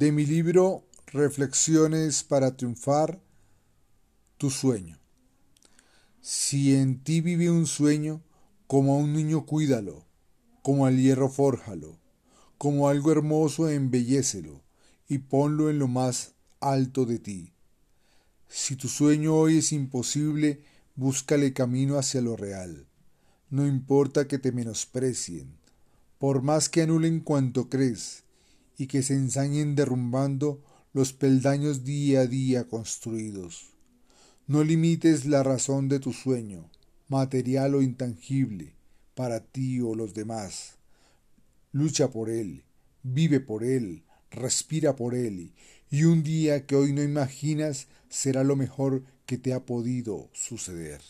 de mi libro Reflexiones para triunfar tu sueño. Si en ti vive un sueño, como a un niño cuídalo, como al hierro fórjalo, como algo hermoso embellécelo y ponlo en lo más alto de ti. Si tu sueño hoy es imposible, búscale camino hacia lo real. No importa que te menosprecien, por más que anulen cuanto crees y que se ensañen derrumbando los peldaños día a día construidos. No limites la razón de tu sueño, material o intangible, para ti o los demás. Lucha por él, vive por él, respira por él, y un día que hoy no imaginas será lo mejor que te ha podido suceder.